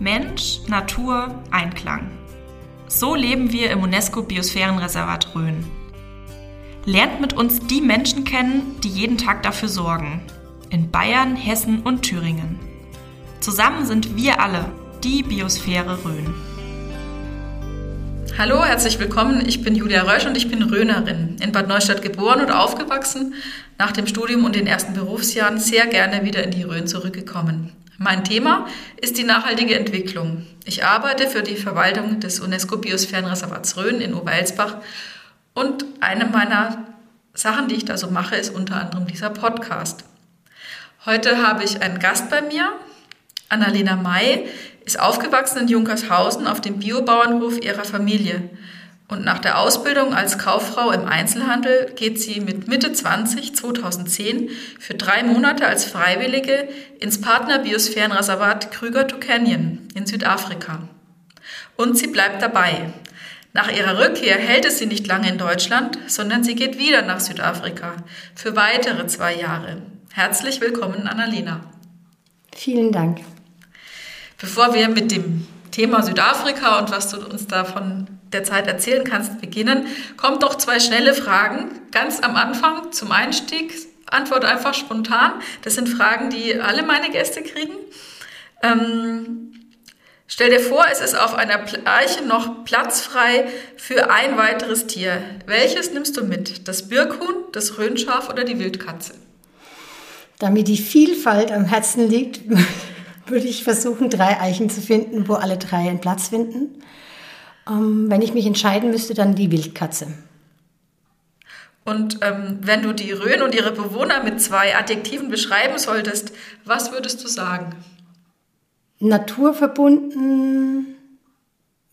Mensch, Natur, Einklang. So leben wir im UNESCO-Biosphärenreservat Rhön. Lernt mit uns die Menschen kennen, die jeden Tag dafür sorgen. In Bayern, Hessen und Thüringen. Zusammen sind wir alle die Biosphäre Rhön. Hallo, herzlich willkommen. Ich bin Julia Rösch und ich bin Rhönerin. In Bad Neustadt geboren und aufgewachsen, nach dem Studium und den ersten Berufsjahren sehr gerne wieder in die Rhön zurückgekommen. Mein Thema ist die nachhaltige Entwicklung. Ich arbeite für die Verwaltung des UNESCO-Biosphärenreservats Rhön in Oberelsbach und eine meiner Sachen, die ich da so mache, ist unter anderem dieser Podcast. Heute habe ich einen Gast bei mir. Annalena May ist aufgewachsen in Junkershausen auf dem Biobauernhof ihrer Familie. Und nach der Ausbildung als Kauffrau im Einzelhandel geht sie mit Mitte 20, 2010, für drei Monate als Freiwillige ins Partner-Biosphärenreservat Krüger to Canyon in Südafrika. Und sie bleibt dabei. Nach ihrer Rückkehr hält es sie nicht lange in Deutschland, sondern sie geht wieder nach Südafrika für weitere zwei Jahre. Herzlich willkommen, Annalena. Vielen Dank. Bevor wir mit dem Thema Südafrika und was du uns davon der Zeit erzählen kannst, beginnen, kommt doch zwei schnelle Fragen ganz am Anfang zum Einstieg. Antwort einfach spontan. Das sind Fragen, die alle meine Gäste kriegen. Ähm, stell dir vor, es ist auf einer Eiche noch Platz frei für ein weiteres Tier. Welches nimmst du mit? Das Birkhuhn, das Röhnschaf oder die Wildkatze? Da mir die Vielfalt am Herzen liegt, würde ich versuchen, drei Eichen zu finden, wo alle drei einen Platz finden. Ähm, wenn ich mich entscheiden müsste, dann die Wildkatze. Und ähm, wenn du die Rhön und ihre Bewohner mit zwei Adjektiven beschreiben solltest, was würdest du sagen? Naturverbunden,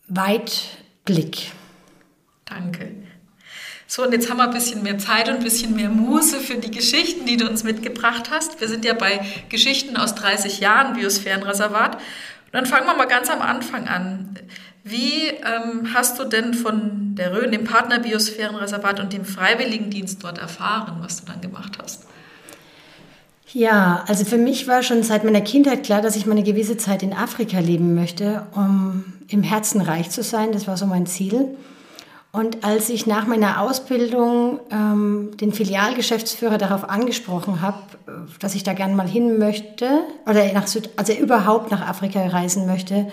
Weitblick. Danke. So, und jetzt haben wir ein bisschen mehr Zeit und ein bisschen mehr Muße für die Geschichten, die du uns mitgebracht hast. Wir sind ja bei Geschichten aus 30 Jahren Biosphärenreservat. Und dann fangen wir mal ganz am Anfang an. Wie ähm, hast du denn von der Rhön, dem Partner Biosphärenreservat und dem Freiwilligendienst dort erfahren, was du dann gemacht hast? Ja, also für mich war schon seit meiner Kindheit klar, dass ich meine gewisse Zeit in Afrika leben möchte, um im Herzen reich zu sein. Das war so mein Ziel. Und als ich nach meiner Ausbildung ähm, den Filialgeschäftsführer darauf angesprochen habe, dass ich da gern mal hin möchte oder nach Süd also überhaupt nach Afrika reisen möchte,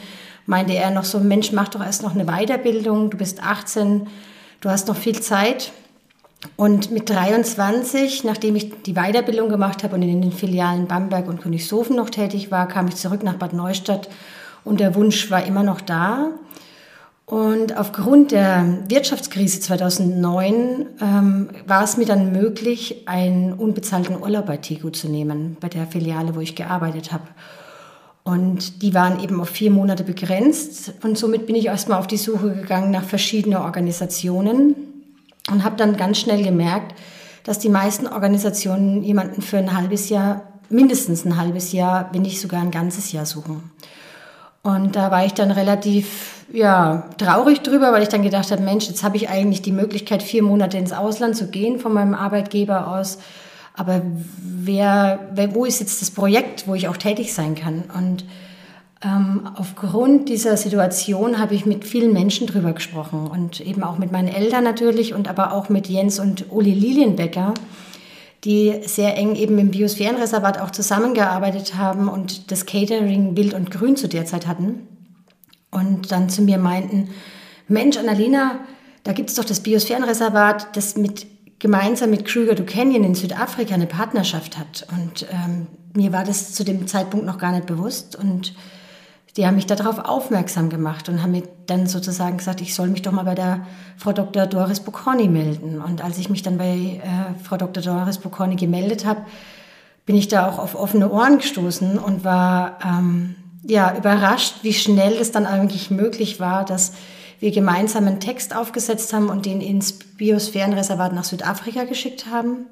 meinte er noch so, Mensch, mach doch erst noch eine Weiterbildung, du bist 18, du hast noch viel Zeit. Und mit 23, nachdem ich die Weiterbildung gemacht habe und in den Filialen Bamberg und Königshofen noch tätig war, kam ich zurück nach Bad Neustadt und der Wunsch war immer noch da. Und aufgrund der Wirtschaftskrise 2009 ähm, war es mir dann möglich, einen unbezahlten Urlaub bei Tigo zu nehmen, bei der Filiale, wo ich gearbeitet habe. Und die waren eben auf vier Monate begrenzt. Und somit bin ich erstmal auf die Suche gegangen nach verschiedenen Organisationen und habe dann ganz schnell gemerkt, dass die meisten Organisationen jemanden für ein halbes Jahr, mindestens ein halbes Jahr, wenn nicht sogar ein ganzes Jahr suchen. Und da war ich dann relativ ja, traurig drüber, weil ich dann gedacht habe, Mensch, jetzt habe ich eigentlich die Möglichkeit, vier Monate ins Ausland zu gehen von meinem Arbeitgeber aus. Aber wer, wer wo ist jetzt das Projekt, wo ich auch tätig sein kann? Und ähm, aufgrund dieser Situation habe ich mit vielen Menschen drüber gesprochen und eben auch mit meinen Eltern natürlich und aber auch mit Jens und Uli Lilienbecker die sehr eng eben im Biosphärenreservat auch zusammengearbeitet haben und das Catering Wild und Grün zu der Zeit hatten. Und dann zu mir meinten, Mensch, Annalena, da gibt es doch das Biosphärenreservat, das mit, gemeinsam mit Kruger Canyon in Südafrika eine Partnerschaft hat. Und ähm, mir war das zu dem Zeitpunkt noch gar nicht bewusst. Und die haben mich darauf aufmerksam gemacht und haben mir dann sozusagen gesagt, ich soll mich doch mal bei der Frau Dr. Doris Bocconi melden. Und als ich mich dann bei äh, Frau Dr. Doris Bocconi gemeldet habe, bin ich da auch auf offene Ohren gestoßen und war ähm, ja überrascht, wie schnell es dann eigentlich möglich war, dass wir gemeinsam einen Text aufgesetzt haben und den ins Biosphärenreservat nach Südafrika geschickt haben.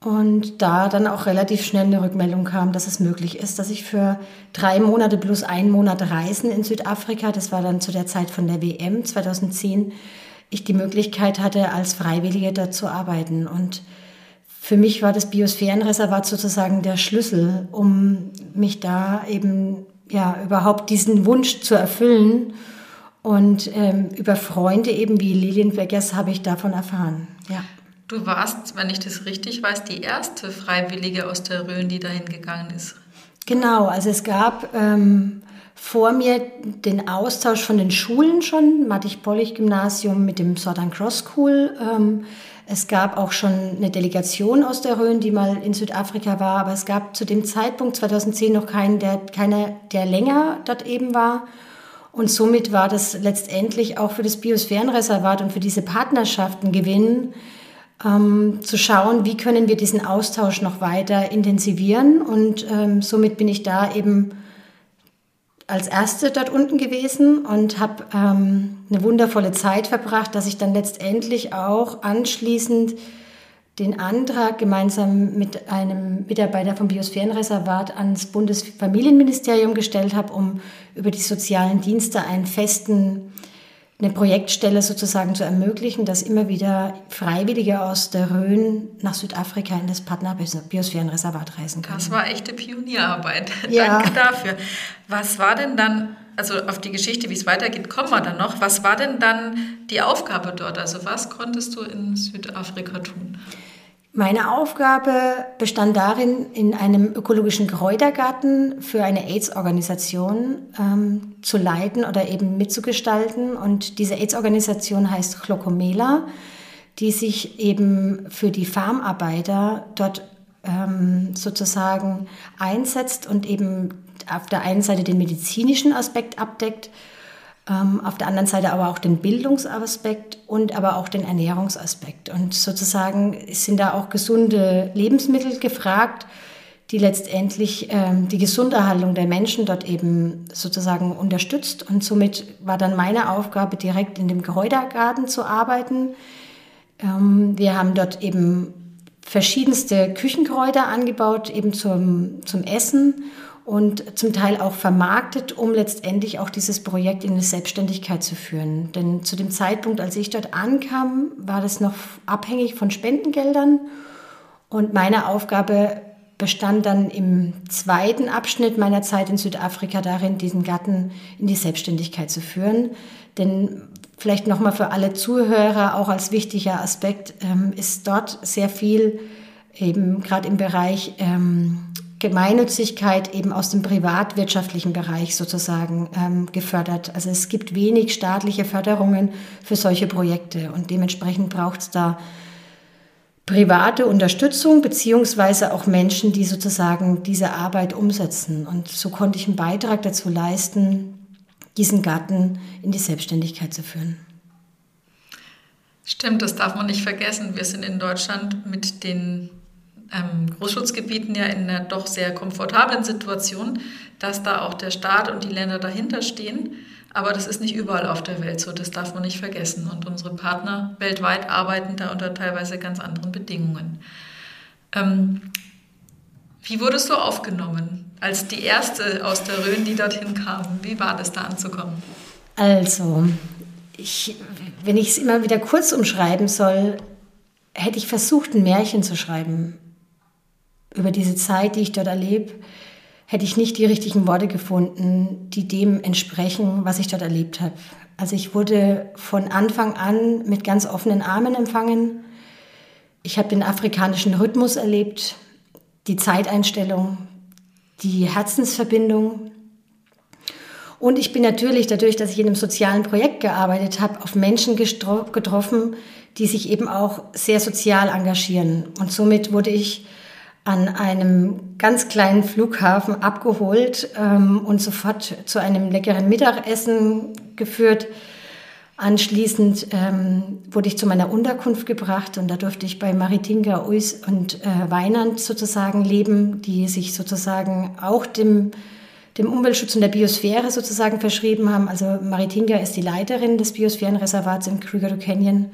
Und da dann auch relativ schnell eine Rückmeldung kam, dass es möglich ist, dass ich für drei Monate plus einen Monat Reisen in Südafrika, das war dann zu der Zeit von der WM 2010, ich die Möglichkeit hatte, als Freiwillige dort zu arbeiten. Und für mich war das Biosphärenreservat sozusagen der Schlüssel, um mich da eben ja, überhaupt diesen Wunsch zu erfüllen. Und ähm, über Freunde eben wie Lilian Weggers habe ich davon erfahren. Ja. Du warst, wenn ich das richtig weiß, die erste Freiwillige aus der Rhön, die dahin gegangen ist. Genau, also es gab ähm, vor mir den Austausch von den Schulen schon, Mattich-Pollich-Gymnasium mit dem Southern Cross School. Ähm, es gab auch schon eine Delegation aus der Rhön, die mal in Südafrika war, aber es gab zu dem Zeitpunkt 2010 noch keinen, der, keiner, der länger dort eben war. Und somit war das letztendlich auch für das Biosphärenreservat und für diese Partnerschaften gewinnen, ähm, zu schauen, wie können wir diesen Austausch noch weiter intensivieren. Und ähm, somit bin ich da eben als Erste dort unten gewesen und habe ähm, eine wundervolle Zeit verbracht, dass ich dann letztendlich auch anschließend den Antrag gemeinsam mit einem Mitarbeiter vom Biosphärenreservat ans Bundesfamilienministerium gestellt habe, um über die sozialen Dienste einen festen eine Projektstelle sozusagen zu ermöglichen, dass immer wieder Freiwillige aus der Rhön nach Südafrika in das Partner-Biosphärenreservat reisen können. Das war echte Pionierarbeit. Ja. Danke dafür. Was war denn dann, also auf die Geschichte, wie es weitergeht, kommen wir dann noch. Was war denn dann die Aufgabe dort? Also was konntest du in Südafrika tun? Meine Aufgabe bestand darin, in einem ökologischen Kräutergarten für eine AIDS-Organisation ähm, zu leiten oder eben mitzugestalten. Und diese AIDS-Organisation heißt Chlocomela, die sich eben für die Farmarbeiter dort ähm, sozusagen einsetzt und eben auf der einen Seite den medizinischen Aspekt abdeckt auf der anderen Seite aber auch den Bildungsaspekt und aber auch den Ernährungsaspekt. Und sozusagen sind da auch gesunde Lebensmittel gefragt, die letztendlich ähm, die Gesunderhaltung der Menschen dort eben sozusagen unterstützt. Und somit war dann meine Aufgabe, direkt in dem Kräutergarten zu arbeiten. Ähm, wir haben dort eben verschiedenste Küchenkräuter angebaut, eben zum, zum Essen und zum Teil auch vermarktet, um letztendlich auch dieses Projekt in eine Selbstständigkeit zu führen. Denn zu dem Zeitpunkt, als ich dort ankam, war das noch abhängig von Spendengeldern und meine Aufgabe bestand dann im zweiten Abschnitt meiner Zeit in Südafrika darin, diesen Garten in die Selbstständigkeit zu führen. Denn vielleicht nochmal für alle Zuhörer auch als wichtiger Aspekt ähm, ist dort sehr viel eben gerade im Bereich ähm, Gemeinnützigkeit eben aus dem privatwirtschaftlichen Bereich sozusagen ähm, gefördert. Also es gibt wenig staatliche Förderungen für solche Projekte und dementsprechend braucht es da private Unterstützung beziehungsweise auch Menschen, die sozusagen diese Arbeit umsetzen. Und so konnte ich einen Beitrag dazu leisten, diesen Garten in die Selbstständigkeit zu führen. Stimmt, das darf man nicht vergessen. Wir sind in Deutschland mit den ähm, Großschutzgebieten ja in einer doch sehr komfortablen Situation, dass da auch der Staat und die Länder dahinter stehen. Aber das ist nicht überall auf der Welt so, das darf man nicht vergessen. Und unsere Partner weltweit arbeiten da unter teilweise ganz anderen Bedingungen. Ähm, wie wurdest du aufgenommen als die erste aus der Rhön, die dorthin kam? Wie war das da anzukommen? Also, ich, wenn ich es immer wieder kurz umschreiben soll, hätte ich versucht, ein Märchen zu schreiben über diese Zeit, die ich dort erlebe, hätte ich nicht die richtigen Worte gefunden, die dem entsprechen, was ich dort erlebt habe. Also ich wurde von Anfang an mit ganz offenen Armen empfangen. Ich habe den afrikanischen Rhythmus erlebt, die Zeiteinstellung, die Herzensverbindung. Und ich bin natürlich dadurch, dass ich in einem sozialen Projekt gearbeitet habe, auf Menschen getroffen, die sich eben auch sehr sozial engagieren. Und somit wurde ich an einem ganz kleinen Flughafen abgeholt ähm, und sofort zu einem leckeren Mittagessen geführt. Anschließend ähm, wurde ich zu meiner Unterkunft gebracht und da durfte ich bei Maritinga, Uis und äh, Weinand sozusagen leben, die sich sozusagen auch dem, dem Umweltschutz und der Biosphäre sozusagen verschrieben haben. Also Maritinga ist die Leiterin des Biosphärenreservats im Krüger Canyon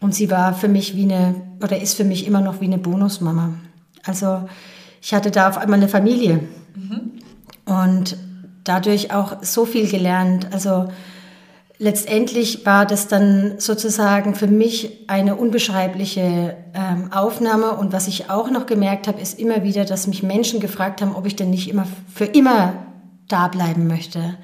und sie war für mich wie eine, oder ist für mich immer noch wie eine Bonusmama. Also ich hatte da auf einmal eine Familie mhm. und dadurch auch so viel gelernt. Also letztendlich war das dann sozusagen für mich eine unbeschreibliche ähm, Aufnahme. Und was ich auch noch gemerkt habe, ist immer wieder, dass mich Menschen gefragt haben, ob ich denn nicht immer für immer da bleiben möchte.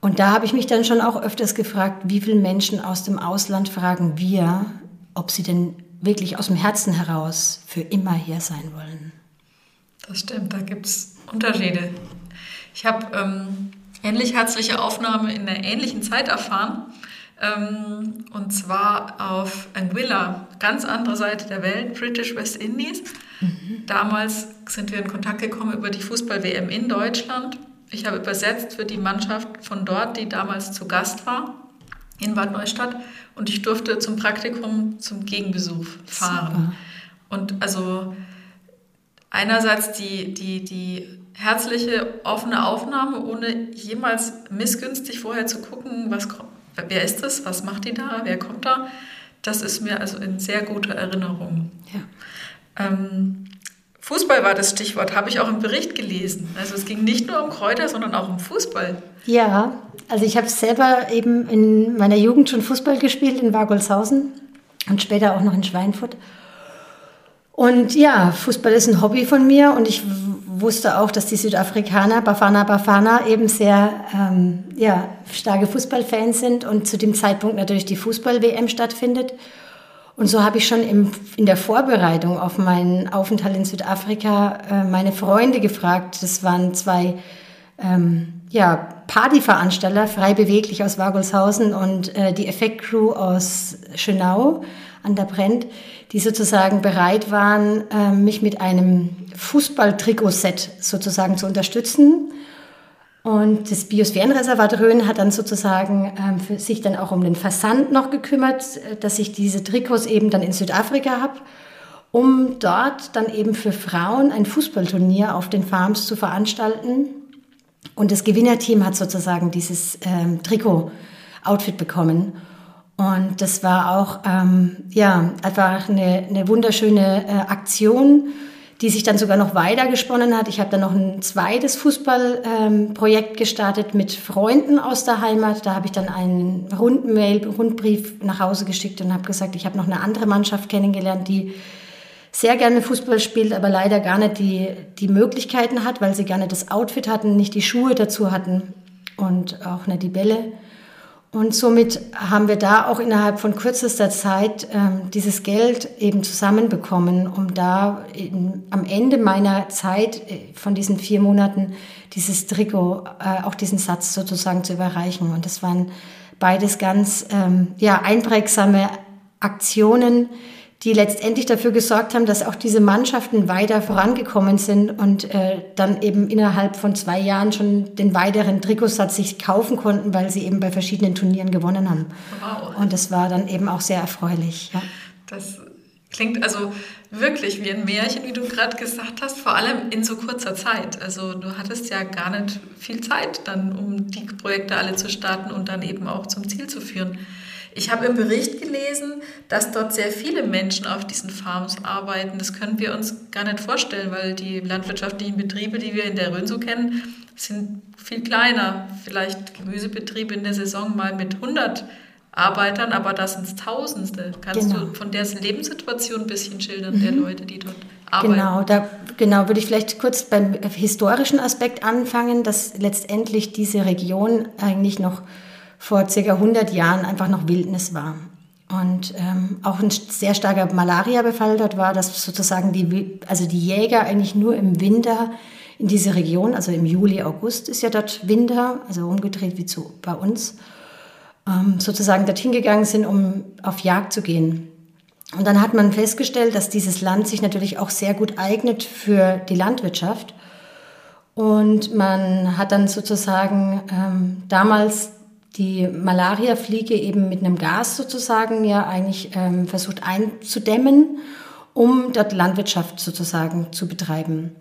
Und da habe ich mich dann schon auch öfters gefragt, wie viele Menschen aus dem Ausland fragen wir, ob sie denn wirklich aus dem Herzen heraus für immer hier sein wollen. Das stimmt, da gibt es Unterschiede. Ich habe ähm, ähnlich herzliche Aufnahme in einer ähnlichen Zeit erfahren. Ähm, und zwar auf Anguilla, ganz andere Seite der Welt, British West Indies. Mhm. Damals sind wir in Kontakt gekommen über die Fußball-WM in Deutschland. Ich habe übersetzt für die Mannschaft von dort, die damals zu Gast war in Bad Neustadt. Und ich durfte zum Praktikum zum Gegenbesuch fahren. Super. Und also einerseits die, die, die herzliche, offene Aufnahme, ohne jemals missgünstig vorher zu gucken, was, wer ist das, was macht die da, wer kommt da. Das ist mir also in sehr guter Erinnerung. Ja. Ähm, Fußball war das Stichwort, habe ich auch im Bericht gelesen. Also es ging nicht nur um Kräuter, sondern auch um Fußball. Ja, also ich habe selber eben in meiner Jugend schon Fußball gespielt in Wargolshausen und später auch noch in Schweinfurt. Und ja, Fußball ist ein Hobby von mir und ich wusste auch, dass die Südafrikaner, Bafana Bafana, eben sehr ähm, ja, starke Fußballfans sind und zu dem Zeitpunkt natürlich die Fußball-WM stattfindet. Und so habe ich schon im, in der Vorbereitung auf meinen Aufenthalt in Südafrika äh, meine Freunde gefragt. Das waren zwei ähm, ja, Partyveranstalter, frei beweglich aus Wagolshausen und äh, die Effektcrew aus Schönau an der Brennt die sozusagen bereit waren, ähm, mich mit einem Fußball-Trikot-Set sozusagen zu unterstützen. Und das Biosphärenreservat Rhön hat dann sozusagen ähm, für sich dann auch um den Versand noch gekümmert, äh, dass ich diese Trikots eben dann in Südafrika habe, um dort dann eben für Frauen ein Fußballturnier auf den Farms zu veranstalten. Und das Gewinnerteam hat sozusagen dieses ähm, Trikot-Outfit bekommen. Und das war auch ähm, ja, einfach eine, eine wunderschöne äh, Aktion, die sich dann sogar noch weiter gesponnen hat. Ich habe dann noch ein zweites Fußballprojekt ähm, gestartet mit Freunden aus der Heimat. Da habe ich dann einen Rundmail, Rundbrief nach Hause geschickt und habe gesagt, ich habe noch eine andere Mannschaft kennengelernt, die sehr gerne Fußball spielt, aber leider gar nicht die, die Möglichkeiten hat, weil sie gerne das Outfit hatten, nicht die Schuhe dazu hatten und auch nicht die Bälle. Und somit haben wir da auch innerhalb von kürzester Zeit ähm, dieses Geld eben zusammenbekommen, um da in, am Ende meiner Zeit äh, von diesen vier Monaten dieses Trikot, äh, auch diesen Satz sozusagen zu überreichen. Und das waren beides ganz ähm, ja, einprägsame Aktionen, die letztendlich dafür gesorgt haben, dass auch diese Mannschaften weiter vorangekommen sind und äh, dann eben innerhalb von zwei Jahren schon den weiteren Trikotsatz sich kaufen konnten, weil sie eben bei verschiedenen Turnieren gewonnen haben. Wow. Und das war dann eben auch sehr erfreulich. Ja. Das klingt also wirklich wie ein Märchen, wie du gerade gesagt hast, vor allem in so kurzer Zeit. Also du hattest ja gar nicht viel Zeit dann, um die Projekte alle zu starten und dann eben auch zum Ziel zu führen. Ich habe im Bericht gelesen, dass dort sehr viele Menschen auf diesen Farms arbeiten. Das können wir uns gar nicht vorstellen, weil die landwirtschaftlichen Betriebe, die wir in der Rhön so kennen, sind viel kleiner. Vielleicht Gemüsebetriebe in der Saison mal mit 100 Arbeitern, aber das sind Tausende. Kannst genau. du von der Lebenssituation ein bisschen schildern, mhm. der Leute, die dort arbeiten? Genau, da genau, würde ich vielleicht kurz beim historischen Aspekt anfangen, dass letztendlich diese Region eigentlich noch vor circa 100 Jahren einfach noch Wildnis war. Und ähm, auch ein sehr starker Malariabefall dort war, dass sozusagen die, also die Jäger eigentlich nur im Winter in diese Region, also im Juli, August ist ja dort Winter, also umgedreht wie zu, bei uns, ähm, sozusagen dorthin gegangen sind, um auf Jagd zu gehen. Und dann hat man festgestellt, dass dieses Land sich natürlich auch sehr gut eignet für die Landwirtschaft. Und man hat dann sozusagen ähm, damals die Malariafliege eben mit einem Gas sozusagen ja eigentlich ähm, versucht einzudämmen, um dort Landwirtschaft sozusagen zu betreiben.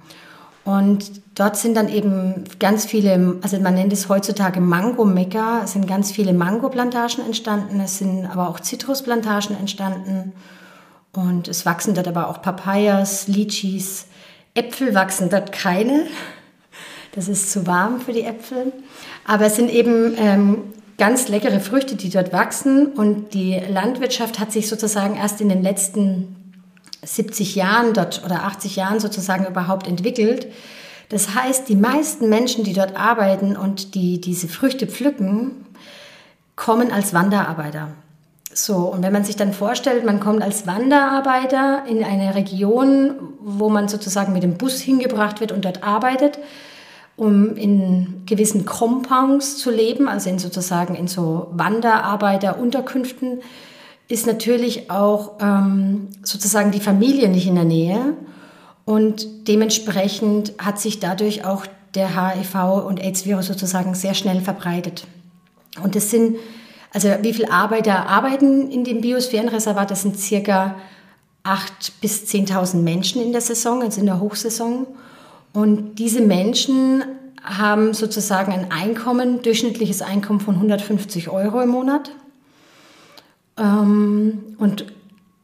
Und dort sind dann eben ganz viele, also man nennt es heutzutage Mango-Mekka, sind ganz viele Mango-Plantagen entstanden, es sind aber auch Zitrusplantagen entstanden. Und es wachsen dort aber auch Papayas, Litchis, Äpfel wachsen dort keine, das ist zu warm für die Äpfel, aber es sind eben ähm, ganz leckere Früchte, die dort wachsen. Und die Landwirtschaft hat sich sozusagen erst in den letzten 70 Jahren dort oder 80 Jahren sozusagen überhaupt entwickelt, Das heißt, die meisten Menschen, die dort arbeiten und die diese Früchte pflücken, kommen als Wanderarbeiter. So, und wenn man sich dann vorstellt, man kommt als Wanderarbeiter in eine Region, wo man sozusagen mit dem Bus hingebracht wird und dort arbeitet, um in gewissen Compounds zu leben, also in sozusagen in so Wanderarbeiterunterkünften, ist natürlich auch ähm, sozusagen die Familie nicht in der Nähe. Und dementsprechend hat sich dadurch auch der HIV- und AIDS-Virus sozusagen sehr schnell verbreitet. Und das sind, also wie viele Arbeiter arbeiten in dem Biosphärenreservat? Das sind circa 8.000 bis 10.000 Menschen in der Saison, also in der Hochsaison. Und diese Menschen haben sozusagen ein Einkommen, durchschnittliches Einkommen von 150 Euro im Monat. Ähm, und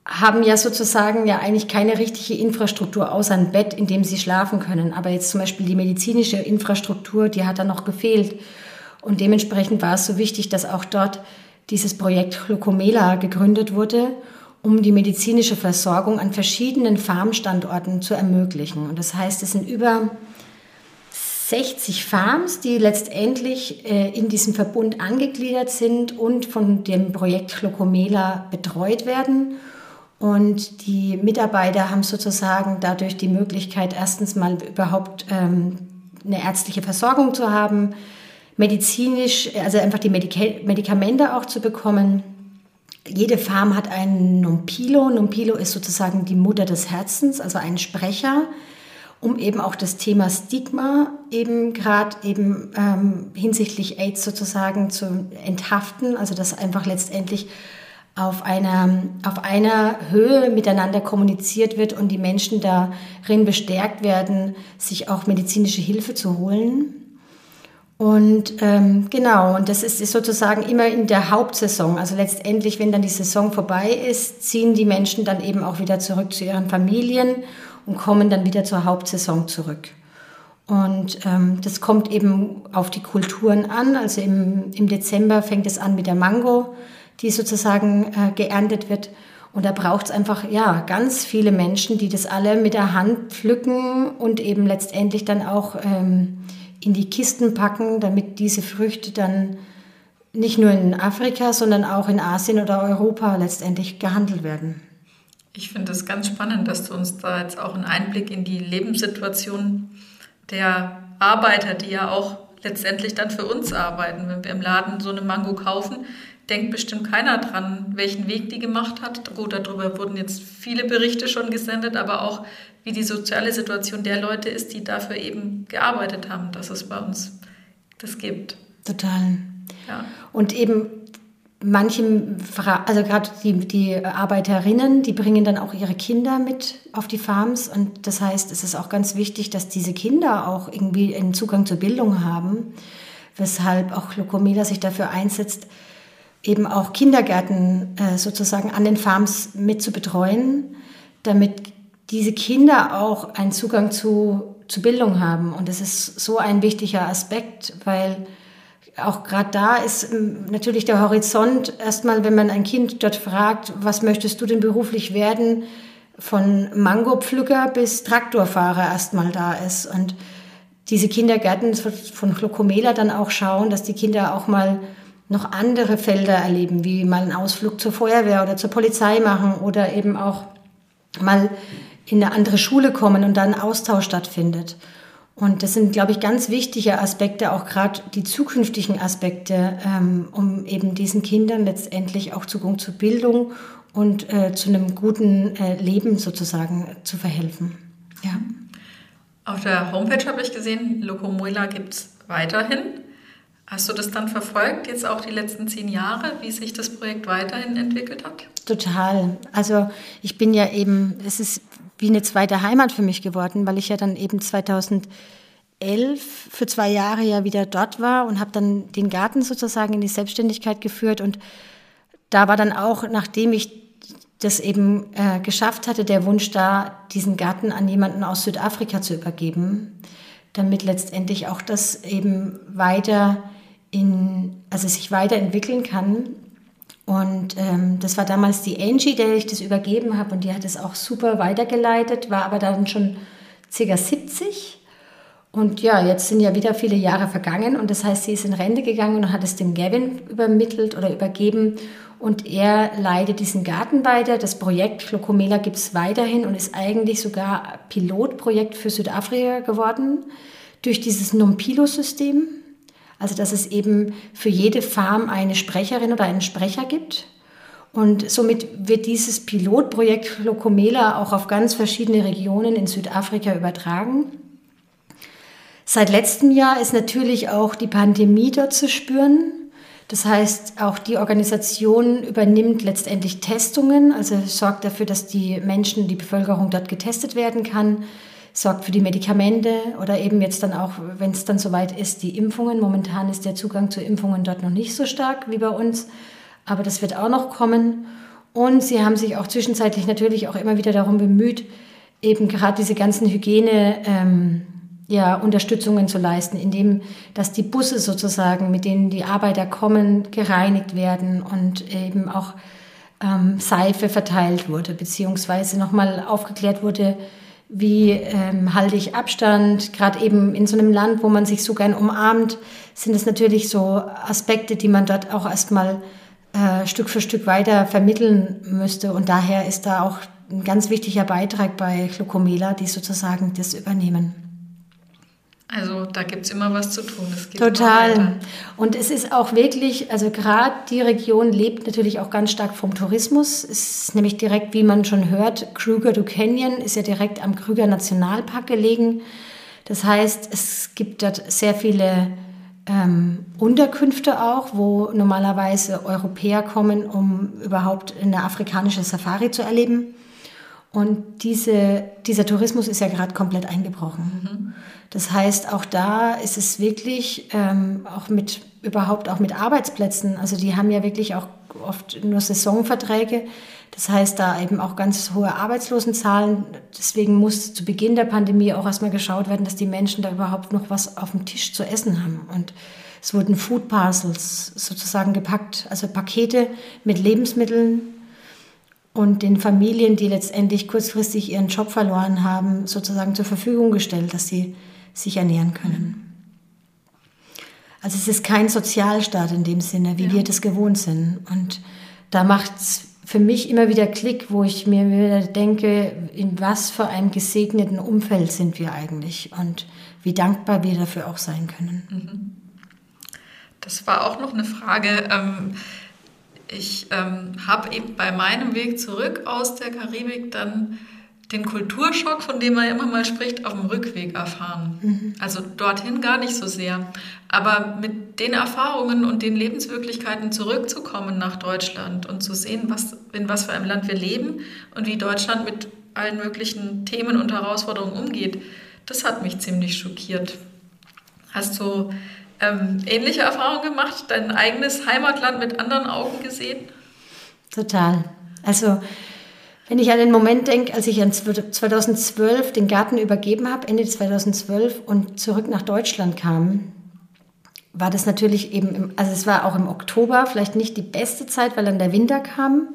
haben ja sozusagen ja eigentlich keine richtige Infrastruktur außer ein Bett, in dem sie schlafen können. Aber jetzt zum Beispiel die medizinische Infrastruktur, die hat da noch gefehlt. Und dementsprechend war es so wichtig, dass auch dort dieses Projekt Glucomela gegründet wurde, um die medizinische Versorgung an verschiedenen Farmstandorten zu ermöglichen. Und das heißt, es sind über 60 Farms, die letztendlich äh, in diesem Verbund angegliedert sind und von dem Projekt Glucomela betreut werden. Und die Mitarbeiter haben sozusagen dadurch die Möglichkeit, erstens mal überhaupt ähm, eine ärztliche Versorgung zu haben, medizinisch, also einfach die Medika Medikamente auch zu bekommen. Jede Farm hat einen Numpilo. Numpilo ist sozusagen die Mutter des Herzens, also ein Sprecher, um eben auch das Thema Stigma eben gerade eben ähm, hinsichtlich AIDS sozusagen zu enthaften, also dass einfach letztendlich auf einer, auf einer Höhe miteinander kommuniziert wird und die Menschen darin bestärkt werden, sich auch medizinische Hilfe zu holen. Und ähm, genau, und das ist, sozusagen immer in der Hauptsaison. Also letztendlich, wenn dann die Saison vorbei ist, ziehen die Menschen dann eben auch wieder zurück zu ihren Familien und kommen dann wieder zur Hauptsaison zurück. Und ähm, das kommt eben auf die Kulturen an. Also im, im Dezember fängt es an mit der Mango die sozusagen äh, geerntet wird. Und da braucht es einfach ja ganz viele Menschen, die das alle mit der Hand pflücken und eben letztendlich dann auch ähm, in die Kisten packen, damit diese Früchte dann nicht nur in Afrika, sondern auch in Asien oder Europa letztendlich gehandelt werden. Ich finde es ganz spannend, dass du uns da jetzt auch einen Einblick in die Lebenssituation der Arbeiter, die ja auch letztendlich dann für uns arbeiten. Wenn wir im Laden so eine Mango kaufen, denkt bestimmt keiner dran, welchen Weg die gemacht hat. Gut, darüber wurden jetzt viele Berichte schon gesendet, aber auch wie die soziale Situation der Leute ist, die dafür eben gearbeitet haben, dass es bei uns das gibt. Total. Ja. Und eben manche, also gerade die, die Arbeiterinnen, die bringen dann auch ihre Kinder mit auf die Farms. Und das heißt, es ist auch ganz wichtig, dass diese Kinder auch irgendwie einen Zugang zur Bildung haben, weshalb auch Locomila sich dafür einsetzt, eben auch Kindergärten äh, sozusagen an den Farms mit zu betreuen, damit diese Kinder auch einen Zugang zu, zu Bildung haben. Und das ist so ein wichtiger Aspekt, weil auch gerade da ist ähm, natürlich der Horizont erstmal, wenn man ein Kind dort fragt, was möchtest du denn beruflich werden, von Mangopflücker bis Traktorfahrer erstmal da ist. Und diese Kindergärten von Chlokomela dann auch schauen, dass die Kinder auch mal noch andere Felder erleben, wie mal einen Ausflug zur Feuerwehr oder zur Polizei machen oder eben auch mal in eine andere Schule kommen und da ein Austausch stattfindet. Und das sind, glaube ich, ganz wichtige Aspekte, auch gerade die zukünftigen Aspekte, ähm, um eben diesen Kindern letztendlich auch Zugang zur Bildung und äh, zu einem guten äh, Leben sozusagen zu verhelfen. Ja. Auf der Homepage habe ich gesehen, Locomuela gibt es weiterhin. Hast du das dann verfolgt, jetzt auch die letzten zehn Jahre, wie sich das Projekt weiterhin entwickelt hat? Total. Also ich bin ja eben, es ist wie eine zweite Heimat für mich geworden, weil ich ja dann eben 2011 für zwei Jahre ja wieder dort war und habe dann den Garten sozusagen in die Selbstständigkeit geführt. Und da war dann auch, nachdem ich das eben äh, geschafft hatte, der Wunsch da, diesen Garten an jemanden aus Südafrika zu übergeben, damit letztendlich auch das eben weiter in, also sich weiterentwickeln kann. Und ähm, das war damals die Angie, der ich das übergeben habe und die hat es auch super weitergeleitet, war aber dann schon ca. 70. Und ja, jetzt sind ja wieder viele Jahre vergangen und das heißt, sie ist in Rente gegangen und hat es dem Gavin übermittelt oder übergeben und er leitet diesen Garten weiter. Das Projekt Chlocomela gibt es weiterhin und ist eigentlich sogar Pilotprojekt für Südafrika geworden durch dieses Numpilo-System. Also dass es eben für jede Farm eine Sprecherin oder einen Sprecher gibt. Und somit wird dieses Pilotprojekt Locomela auch auf ganz verschiedene Regionen in Südafrika übertragen. Seit letztem Jahr ist natürlich auch die Pandemie dort zu spüren. Das heißt, auch die Organisation übernimmt letztendlich Testungen, also sorgt dafür, dass die Menschen, die Bevölkerung dort getestet werden kann, sorgt für die Medikamente oder eben jetzt dann auch, wenn es dann soweit ist, die Impfungen. Momentan ist der Zugang zu Impfungen dort noch nicht so stark wie bei uns, aber das wird auch noch kommen. Und sie haben sich auch zwischenzeitlich natürlich auch immer wieder darum bemüht, eben gerade diese ganzen Hygiene. Ähm, ja, Unterstützungen zu leisten, indem dass die Busse sozusagen, mit denen die Arbeiter kommen, gereinigt werden und eben auch ähm, Seife verteilt wurde, beziehungsweise nochmal aufgeklärt wurde, wie ähm, halte ich Abstand, gerade eben in so einem Land, wo man sich so gern umarmt, sind es natürlich so Aspekte, die man dort auch erstmal äh, Stück für Stück weiter vermitteln müsste. Und daher ist da auch ein ganz wichtiger Beitrag bei Glucomela, die sozusagen das übernehmen. Also da gibt es immer was zu tun. Total. Und es ist auch wirklich, also gerade die Region lebt natürlich auch ganz stark vom Tourismus. Es ist nämlich direkt, wie man schon hört, Kruger du Canyon ist ja direkt am Krüger Nationalpark gelegen. Das heißt, es gibt dort sehr viele ähm, Unterkünfte auch, wo normalerweise Europäer kommen, um überhaupt eine afrikanische Safari zu erleben. Und diese, dieser Tourismus ist ja gerade komplett eingebrochen. Mhm. Das heißt, auch da ist es wirklich ähm, auch mit überhaupt auch mit Arbeitsplätzen. Also die haben ja wirklich auch oft nur Saisonverträge. Das heißt, da eben auch ganz hohe Arbeitslosenzahlen. Deswegen muss zu Beginn der Pandemie auch erstmal geschaut werden, dass die Menschen da überhaupt noch was auf dem Tisch zu essen haben. Und es wurden Food Parcels sozusagen gepackt, also Pakete mit Lebensmitteln und den Familien, die letztendlich kurzfristig ihren Job verloren haben, sozusagen zur Verfügung gestellt, dass sie sich ernähren können. Also es ist kein Sozialstaat in dem Sinne, wie ja. wir das gewohnt sind. Und da macht es für mich immer wieder Klick, wo ich mir wieder denke, in was für einem gesegneten Umfeld sind wir eigentlich und wie dankbar wir dafür auch sein können. Mhm. Das war auch noch eine Frage. Ähm, ich ähm, habe eben bei meinem Weg zurück aus der Karibik dann den Kulturschock, von dem man immer mal spricht, auf dem Rückweg erfahren. Mhm. Also dorthin gar nicht so sehr. Aber mit den Erfahrungen und den Lebenswirklichkeiten zurückzukommen nach Deutschland und zu sehen, was, in was für einem Land wir leben und wie Deutschland mit allen möglichen Themen und Herausforderungen umgeht, das hat mich ziemlich schockiert. Hast du ähm, ähnliche Erfahrungen gemacht, dein eigenes Heimatland mit anderen Augen gesehen? Total. Also wenn ich an den Moment denke, als ich 2012 den Garten übergeben habe, Ende 2012 und zurück nach Deutschland kam, war das natürlich eben, im, also es war auch im Oktober vielleicht nicht die beste Zeit, weil dann der Winter kam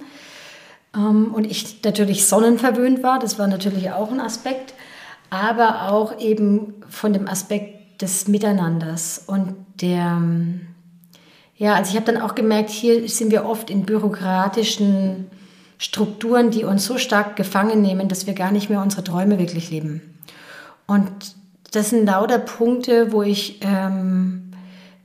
ähm, und ich natürlich sonnenverwöhnt war. Das war natürlich auch ein Aspekt, aber auch eben von dem Aspekt des Miteinanders und der, ja, also ich habe dann auch gemerkt, hier sind wir oft in bürokratischen Strukturen, die uns so stark gefangen nehmen, dass wir gar nicht mehr unsere Träume wirklich leben. Und das sind lauter Punkte, wo ich ähm,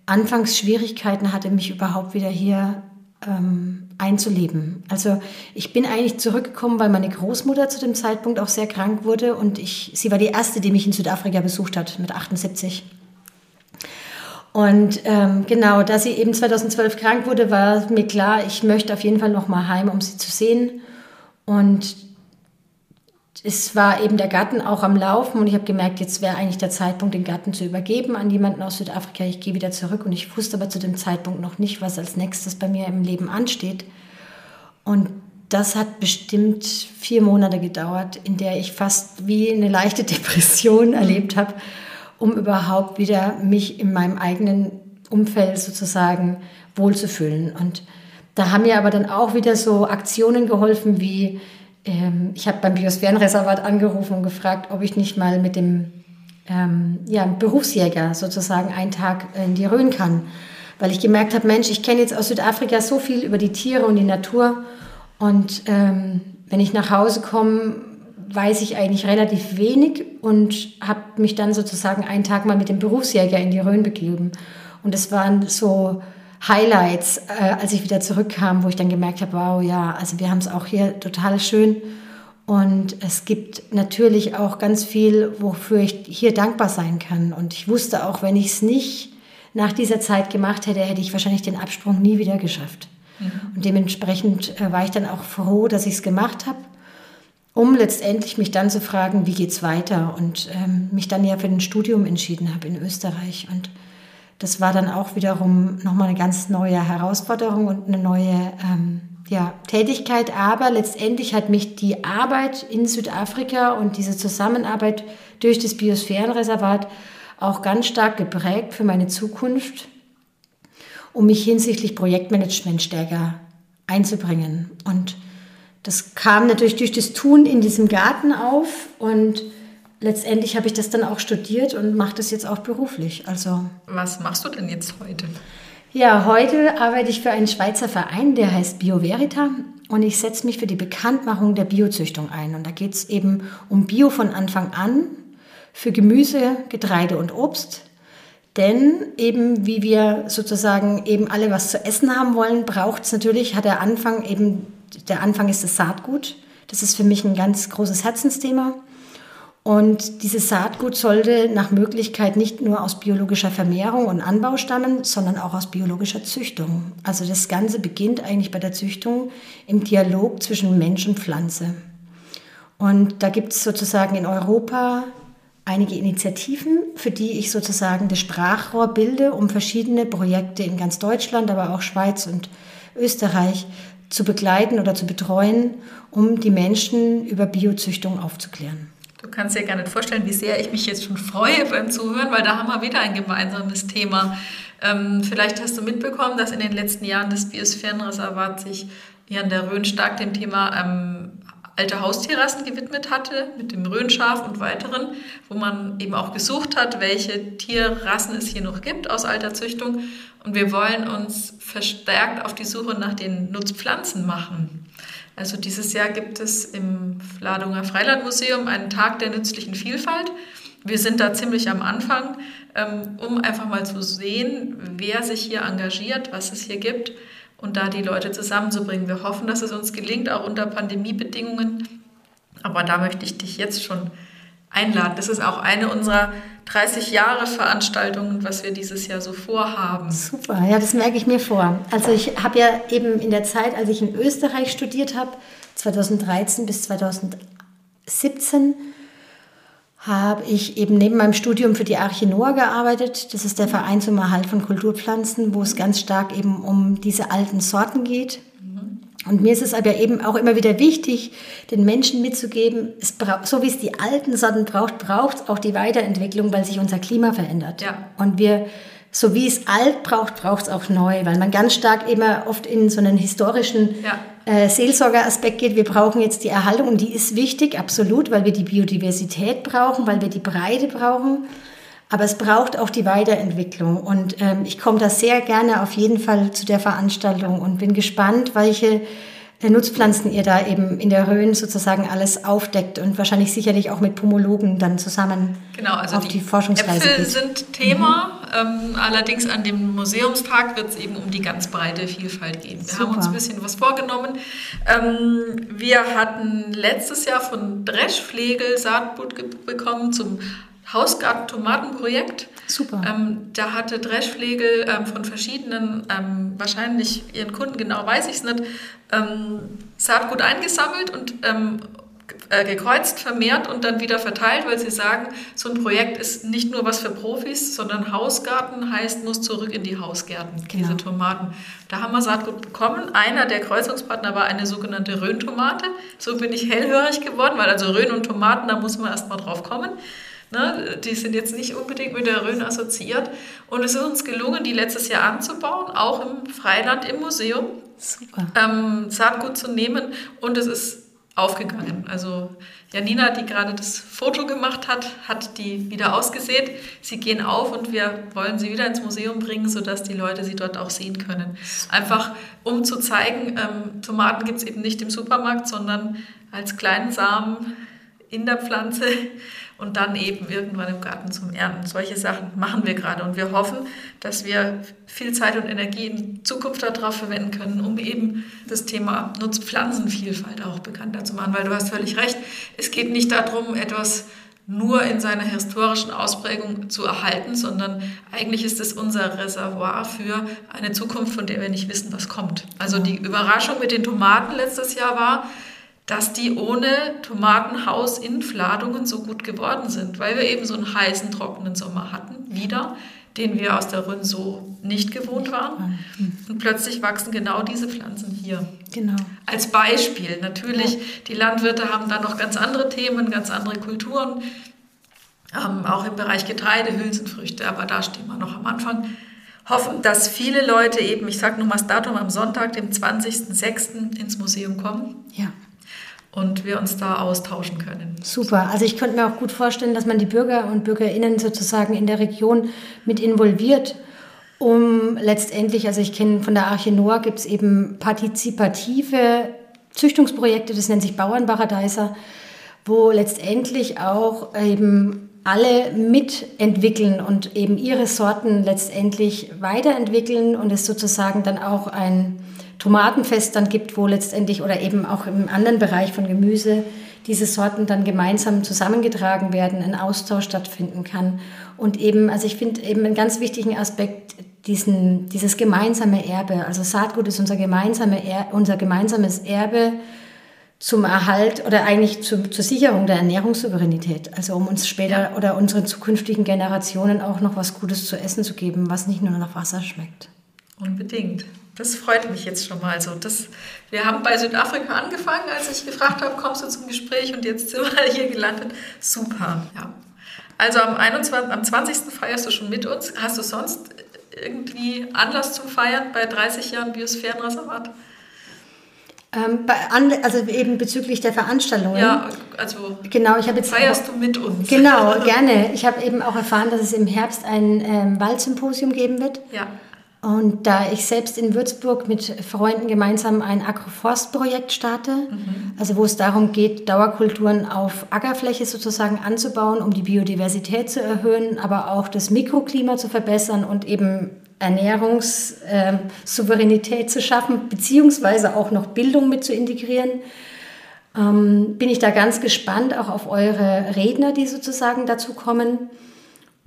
anfangs Schwierigkeiten hatte, mich überhaupt wieder hier ähm, einzuleben. Also ich bin eigentlich zurückgekommen, weil meine Großmutter zu dem Zeitpunkt auch sehr krank wurde und ich, sie war die erste, die mich in Südafrika besucht hat mit 78. Und ähm, genau, da sie eben 2012 krank wurde, war mir klar, ich möchte auf jeden Fall noch mal heim, um sie zu sehen. Und es war eben der Garten auch am Laufen und ich habe gemerkt, jetzt wäre eigentlich der Zeitpunkt, den Garten zu übergeben an jemanden aus Südafrika. Ich gehe wieder zurück und ich wusste aber zu dem Zeitpunkt noch nicht, was als nächstes bei mir im Leben ansteht. Und das hat bestimmt vier Monate gedauert, in der ich fast wie eine leichte Depression erlebt habe um überhaupt wieder mich in meinem eigenen Umfeld sozusagen wohlzufühlen. Und da haben mir aber dann auch wieder so Aktionen geholfen, wie ähm, ich habe beim Biosphärenreservat angerufen und gefragt, ob ich nicht mal mit dem ähm, ja, Berufsjäger sozusagen einen Tag in die Rhön kann. Weil ich gemerkt habe, Mensch, ich kenne jetzt aus Südafrika so viel über die Tiere und die Natur. Und ähm, wenn ich nach Hause komme, weiß ich eigentlich relativ wenig und habe mich dann sozusagen einen Tag mal mit dem Berufsjäger in die Rhön begeben. Und es waren so Highlights, äh, als ich wieder zurückkam, wo ich dann gemerkt habe, wow, ja, also wir haben es auch hier total schön. Und es gibt natürlich auch ganz viel, wofür ich hier dankbar sein kann. Und ich wusste auch, wenn ich es nicht nach dieser Zeit gemacht hätte, hätte ich wahrscheinlich den Absprung nie wieder geschafft. Mhm. Und dementsprechend äh, war ich dann auch froh, dass ich es gemacht habe, um letztendlich mich dann zu fragen, wie geht's weiter? Und ähm, mich dann ja für ein Studium entschieden habe in Österreich. Und das war dann auch wiederum nochmal eine ganz neue Herausforderung und eine neue ähm, ja, Tätigkeit. Aber letztendlich hat mich die Arbeit in Südafrika und diese Zusammenarbeit durch das Biosphärenreservat auch ganz stark geprägt für meine Zukunft, um mich hinsichtlich Projektmanagement stärker einzubringen. Und das kam natürlich durch das Tun in diesem Garten auf und letztendlich habe ich das dann auch studiert und mache das jetzt auch beruflich. Also was machst du denn jetzt heute? Ja, heute arbeite ich für einen Schweizer Verein, der heißt BioVerita und ich setze mich für die Bekanntmachung der Biozüchtung ein. Und da geht es eben um Bio von Anfang an für Gemüse, Getreide und Obst. Denn eben, wie wir sozusagen eben alle was zu essen haben wollen, braucht es natürlich, hat der Anfang eben, der Anfang ist das Saatgut. Das ist für mich ein ganz großes Herzensthema. Und dieses Saatgut sollte nach Möglichkeit nicht nur aus biologischer Vermehrung und Anbau stammen, sondern auch aus biologischer Züchtung. Also das Ganze beginnt eigentlich bei der Züchtung im Dialog zwischen Mensch und Pflanze. Und da gibt es sozusagen in Europa einige Initiativen, für die ich sozusagen das Sprachrohr bilde, um verschiedene Projekte in ganz Deutschland, aber auch Schweiz und Österreich zu begleiten oder zu betreuen, um die Menschen über Biozüchtung aufzuklären. Du kannst dir gar nicht vorstellen, wie sehr ich mich jetzt schon freue beim Zuhören, weil da haben wir wieder ein gemeinsames Thema. Ähm, vielleicht hast du mitbekommen, dass in den letzten Jahren das Biosphärenreservat sich hier an der Rhön stark dem Thema ähm, alte Haustierrassen gewidmet hatte, mit dem Rhönschaf und weiteren, wo man eben auch gesucht hat, welche Tierrassen es hier noch gibt aus alter Züchtung. Und wir wollen uns verstärkt auf die Suche nach den Nutzpflanzen machen. Also dieses Jahr gibt es im Ladunger Freilandmuseum einen Tag der nützlichen Vielfalt. Wir sind da ziemlich am Anfang, ähm, um einfach mal zu sehen, wer sich hier engagiert, was es hier gibt und da die Leute zusammenzubringen. Wir hoffen, dass es uns gelingt, auch unter Pandemiebedingungen. Aber da möchte ich dich jetzt schon einladen. Das ist auch eine unserer 30 Jahre Veranstaltungen, was wir dieses Jahr so vorhaben. Super, ja, das merke ich mir vor. Also ich habe ja eben in der Zeit, als ich in Österreich studiert habe, 2013 bis 2017, habe ich eben neben meinem Studium für die Arche Noah gearbeitet. Das ist der Verein zum Erhalt von Kulturpflanzen, wo es ganz stark eben um diese alten Sorten geht. Und mir ist es aber eben auch immer wieder wichtig, den Menschen mitzugeben, es braucht, so wie es die alten Sorten braucht, braucht es auch die Weiterentwicklung, weil sich unser Klima verändert. Ja. Und wir, so wie es alt braucht, braucht es auch neu, weil man ganz stark immer oft in so einen historischen ja. äh, Seelsorgeraspekt geht. Wir brauchen jetzt die Erhaltung und die ist wichtig, absolut, weil wir die Biodiversität brauchen, weil wir die Breite brauchen. Aber es braucht auch die Weiterentwicklung. Und ähm, ich komme da sehr gerne auf jeden Fall zu der Veranstaltung und bin gespannt, welche äh, Nutzpflanzen ihr da eben in der Rhön sozusagen alles aufdeckt und wahrscheinlich sicherlich auch mit Pomologen dann zusammen genau, also auf die, die Forschungsreise Äpfel geht. sind Thema, mhm. ähm, allerdings an dem Museumstag wird es eben um die ganz breite Vielfalt gehen. Wir Super. haben uns ein bisschen was vorgenommen. Ähm, wir hatten letztes Jahr von Dreschflegel Saatgut bekommen zum Hausgarten-Tomatenprojekt. Super. Ähm, da hatte Dreschflegel ähm, von verschiedenen, ähm, wahrscheinlich ihren Kunden, genau weiß ich es nicht, ähm, Saatgut eingesammelt und ähm, äh, gekreuzt, vermehrt und dann wieder verteilt, weil sie sagen, so ein Projekt ist nicht nur was für Profis, sondern Hausgarten heißt, muss zurück in die Hausgärten, genau. diese Tomaten. Da haben wir Saatgut bekommen. Einer der Kreuzungspartner war eine sogenannte Rhön-Tomate. So bin ich hellhörig geworden, weil also Rhön und Tomaten, da muss man erst mal drauf kommen. Ne? Die sind jetzt nicht unbedingt mit der Rhön assoziiert. Und es ist uns gelungen, die letztes Jahr anzubauen, auch im Freiland im Museum. Super. Ähm, Saatgut zu nehmen. Und es ist aufgegangen. Also Janina, die gerade das Foto gemacht hat, hat die wieder ausgesät. Sie gehen auf und wir wollen sie wieder ins Museum bringen, sodass die Leute sie dort auch sehen können. Einfach um zu zeigen, ähm, Tomaten gibt es eben nicht im Supermarkt, sondern als kleinen Samen in der Pflanze und dann eben irgendwann im Garten zum Ernten. Solche Sachen machen wir gerade und wir hoffen, dass wir viel Zeit und Energie in Zukunft darauf verwenden können, um eben das Thema Nutzpflanzenvielfalt auch bekannter zu machen, weil du hast völlig recht, es geht nicht darum, etwas nur in seiner historischen Ausprägung zu erhalten, sondern eigentlich ist es unser Reservoir für eine Zukunft, von der wir nicht wissen, was kommt. Also die Überraschung mit den Tomaten letztes Jahr war, dass die ohne Tomatenhaus in Fladungen so gut geworden sind, weil wir eben so einen heißen, trockenen Sommer hatten, wieder, den wir aus der Rhön so nicht gewohnt waren. Und plötzlich wachsen genau diese Pflanzen hier. Genau. Als Beispiel. Natürlich, ja. die Landwirte haben da noch ganz andere Themen, ganz andere Kulturen, ähm, auch im Bereich Getreide, Hülsenfrüchte, aber da stehen wir noch am Anfang hoffen, dass viele Leute eben, ich sage nochmal das Datum, am Sonntag, dem 20.06. ins Museum kommen. Ja und wir uns da austauschen können. Super. Also ich könnte mir auch gut vorstellen, dass man die Bürger und Bürgerinnen sozusagen in der Region mit involviert, um letztendlich, also ich kenne von der Arche Noah gibt es eben partizipative Züchtungsprojekte, das nennt sich Bauernparadeiser, wo letztendlich auch eben alle mitentwickeln und eben ihre Sorten letztendlich weiterentwickeln und es sozusagen dann auch ein Tomatenfest dann gibt, wo letztendlich oder eben auch im anderen Bereich von Gemüse diese Sorten dann gemeinsam zusammengetragen werden, ein Austausch stattfinden kann. Und eben, also ich finde eben einen ganz wichtigen Aspekt, diesen, dieses gemeinsame Erbe. Also Saatgut ist unser, gemeinsame er, unser gemeinsames Erbe zum Erhalt oder eigentlich zu, zur Sicherung der Ernährungssouveränität. Also um uns später oder unseren zukünftigen Generationen auch noch was Gutes zu essen zu geben, was nicht nur nach Wasser schmeckt. Unbedingt. Das freut mich jetzt schon mal. Also das, wir haben bei Südafrika angefangen, als ich gefragt habe, kommst du zum Gespräch und jetzt sind wir hier gelandet. Super, ja. Also am, 21, am 20. feierst du schon mit uns. Hast du sonst irgendwie Anlass zum Feiern bei 30 Jahren Biosphärenreservat? Ähm, also eben bezüglich der Veranstaltungen. Ja, also genau, ich jetzt feierst auch, du mit uns. Genau, gerne. Ich habe eben auch erfahren, dass es im Herbst ein ähm, Waldsymposium geben wird. Ja. Und da ich selbst in Würzburg mit Freunden gemeinsam ein Agroforstprojekt starte, mhm. also wo es darum geht, Dauerkulturen auf Ackerfläche sozusagen anzubauen, um die Biodiversität zu erhöhen, aber auch das Mikroklima zu verbessern und eben Ernährungssouveränität äh, zu schaffen, beziehungsweise auch noch Bildung mit zu integrieren, ähm, bin ich da ganz gespannt auch auf eure Redner, die sozusagen dazu kommen.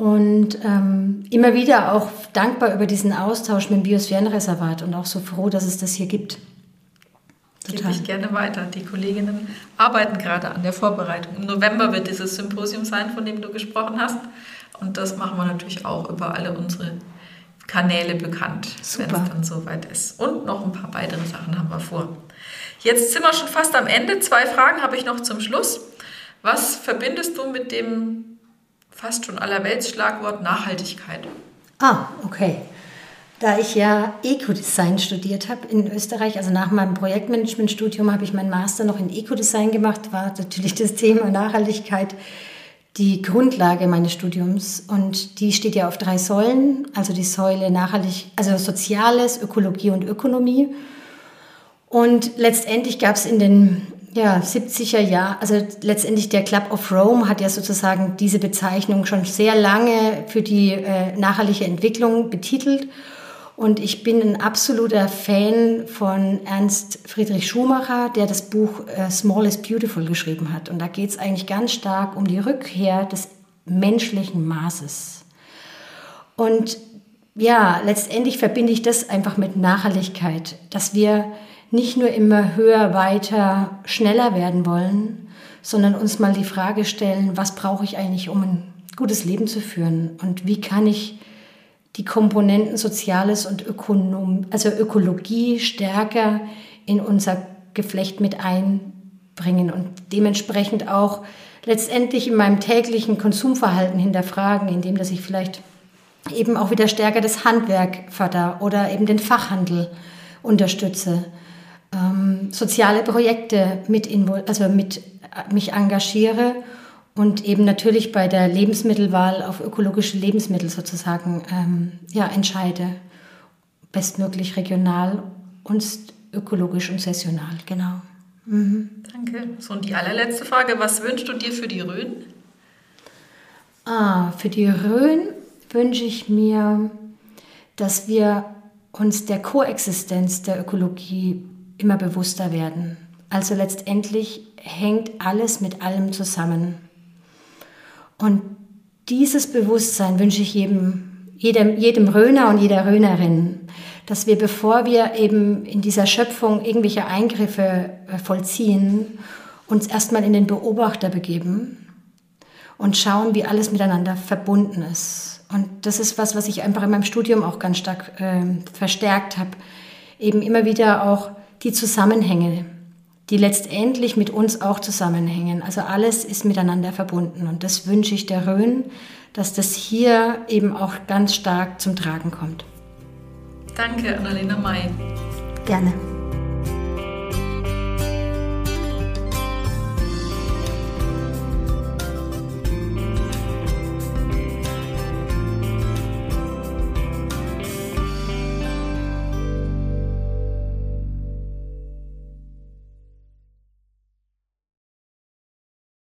Und ähm, immer wieder auch dankbar über diesen Austausch mit dem Biosphärenreservat und auch so froh, dass es das hier gibt. Total. Gebe ich gerne weiter. Die Kolleginnen arbeiten gerade an der Vorbereitung. Im November wird dieses Symposium sein, von dem du gesprochen hast. Und das machen wir natürlich auch über alle unsere Kanäle bekannt, wenn es dann soweit ist. Und noch ein paar weitere Sachen haben wir vor. Jetzt sind wir schon fast am Ende. Zwei Fragen habe ich noch zum Schluss. Was verbindest du mit dem fast schon allerweltsschlagwort Nachhaltigkeit. Ah, okay. Da ich ja Ecodesign studiert habe in Österreich, also nach meinem Projektmanagementstudium habe ich meinen Master noch in Ecodesign gemacht, war natürlich das Thema Nachhaltigkeit die Grundlage meines Studiums und die steht ja auf drei Säulen, also die Säule nachhaltig, also Soziales, Ökologie und Ökonomie. Und letztendlich gab es in den ja, 70er Jahre, also letztendlich der Club of Rome hat ja sozusagen diese Bezeichnung schon sehr lange für die äh, nachhaltige Entwicklung betitelt. Und ich bin ein absoluter Fan von Ernst Friedrich Schumacher, der das Buch äh, Small is Beautiful geschrieben hat. Und da geht es eigentlich ganz stark um die Rückkehr des menschlichen Maßes. Und ja, letztendlich verbinde ich das einfach mit Nachhaltigkeit, dass wir nicht nur immer höher, weiter, schneller werden wollen, sondern uns mal die Frage stellen, was brauche ich eigentlich, um ein gutes Leben zu führen? Und wie kann ich die Komponenten Soziales und Ökonom, also Ökologie stärker in unser Geflecht mit einbringen und dementsprechend auch letztendlich in meinem täglichen Konsumverhalten hinterfragen, indem dass ich vielleicht eben auch wieder stärker das Handwerk förder oder eben den Fachhandel unterstütze ähm, soziale Projekte mit, also mit äh, mich engagiere und eben natürlich bei der Lebensmittelwahl auf ökologische Lebensmittel sozusagen ähm, ja, entscheide. Bestmöglich regional und ökologisch und saisonal, genau. Mhm. Danke. So, und die allerletzte Frage, was wünschst du dir für die Rhön? Ah, für die Rhön wünsche ich mir, dass wir uns der Koexistenz der Ökologie immer bewusster werden. Also letztendlich hängt alles mit allem zusammen. Und dieses Bewusstsein wünsche ich jedem, jedem, jedem Röner und jeder Rönerin, dass wir, bevor wir eben in dieser Schöpfung irgendwelche Eingriffe äh, vollziehen, uns erstmal in den Beobachter begeben und schauen, wie alles miteinander verbunden ist. Und das ist was, was ich einfach in meinem Studium auch ganz stark äh, verstärkt habe. Eben immer wieder auch die Zusammenhänge, die letztendlich mit uns auch zusammenhängen. Also alles ist miteinander verbunden. Und das wünsche ich der Rhön, dass das hier eben auch ganz stark zum Tragen kommt. Danke, Annalena May. Gerne.